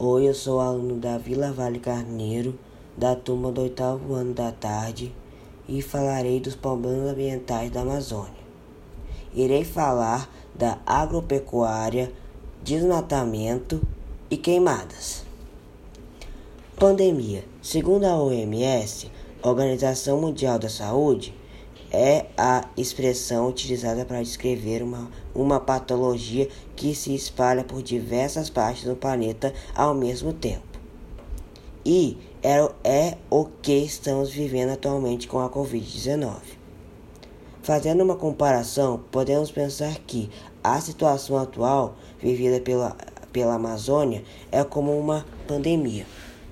Oi, eu sou aluno da Vila Vale Carneiro, da turma do oitavo ano da tarde, e falarei dos problemas ambientais da Amazônia. Irei falar da agropecuária, desmatamento e queimadas. Pandemia. Segundo a OMS, Organização Mundial da Saúde, é a expressão utilizada para descrever uma, uma patologia que se espalha por diversas partes do planeta ao mesmo tempo. E é, é o que estamos vivendo atualmente com a Covid-19. Fazendo uma comparação, podemos pensar que a situação atual vivida pela, pela Amazônia é como uma pandemia,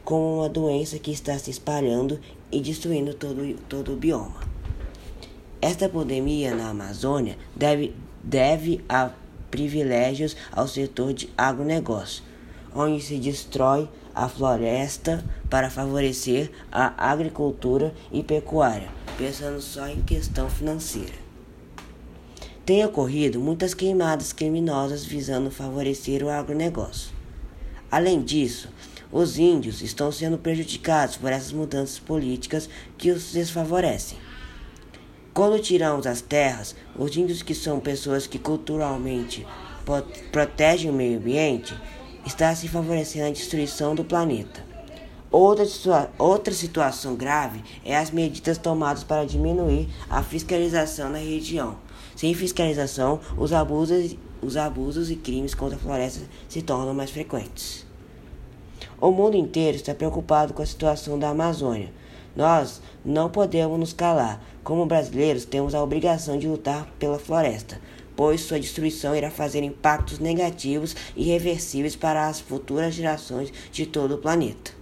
como uma doença que está se espalhando e destruindo todo, todo o bioma. Esta pandemia na Amazônia deve, deve a privilégios ao setor de agronegócio, onde se destrói a floresta para favorecer a agricultura e pecuária, pensando só em questão financeira. Tem ocorrido muitas queimadas criminosas visando favorecer o agronegócio. Além disso, os índios estão sendo prejudicados por essas mudanças políticas que os desfavorecem. Quando tiramos as terras, os índios, que são pessoas que culturalmente protegem o meio ambiente, está se favorecendo a destruição do planeta. Outra, situa outra situação grave é as medidas tomadas para diminuir a fiscalização na região. Sem fiscalização, os abusos, os abusos e crimes contra a floresta se tornam mais frequentes. O mundo inteiro está preocupado com a situação da Amazônia. Nós não podemos nos calar. Como brasileiros, temos a obrigação de lutar pela floresta, pois sua destruição irá fazer impactos negativos e irreversíveis para as futuras gerações de todo o planeta.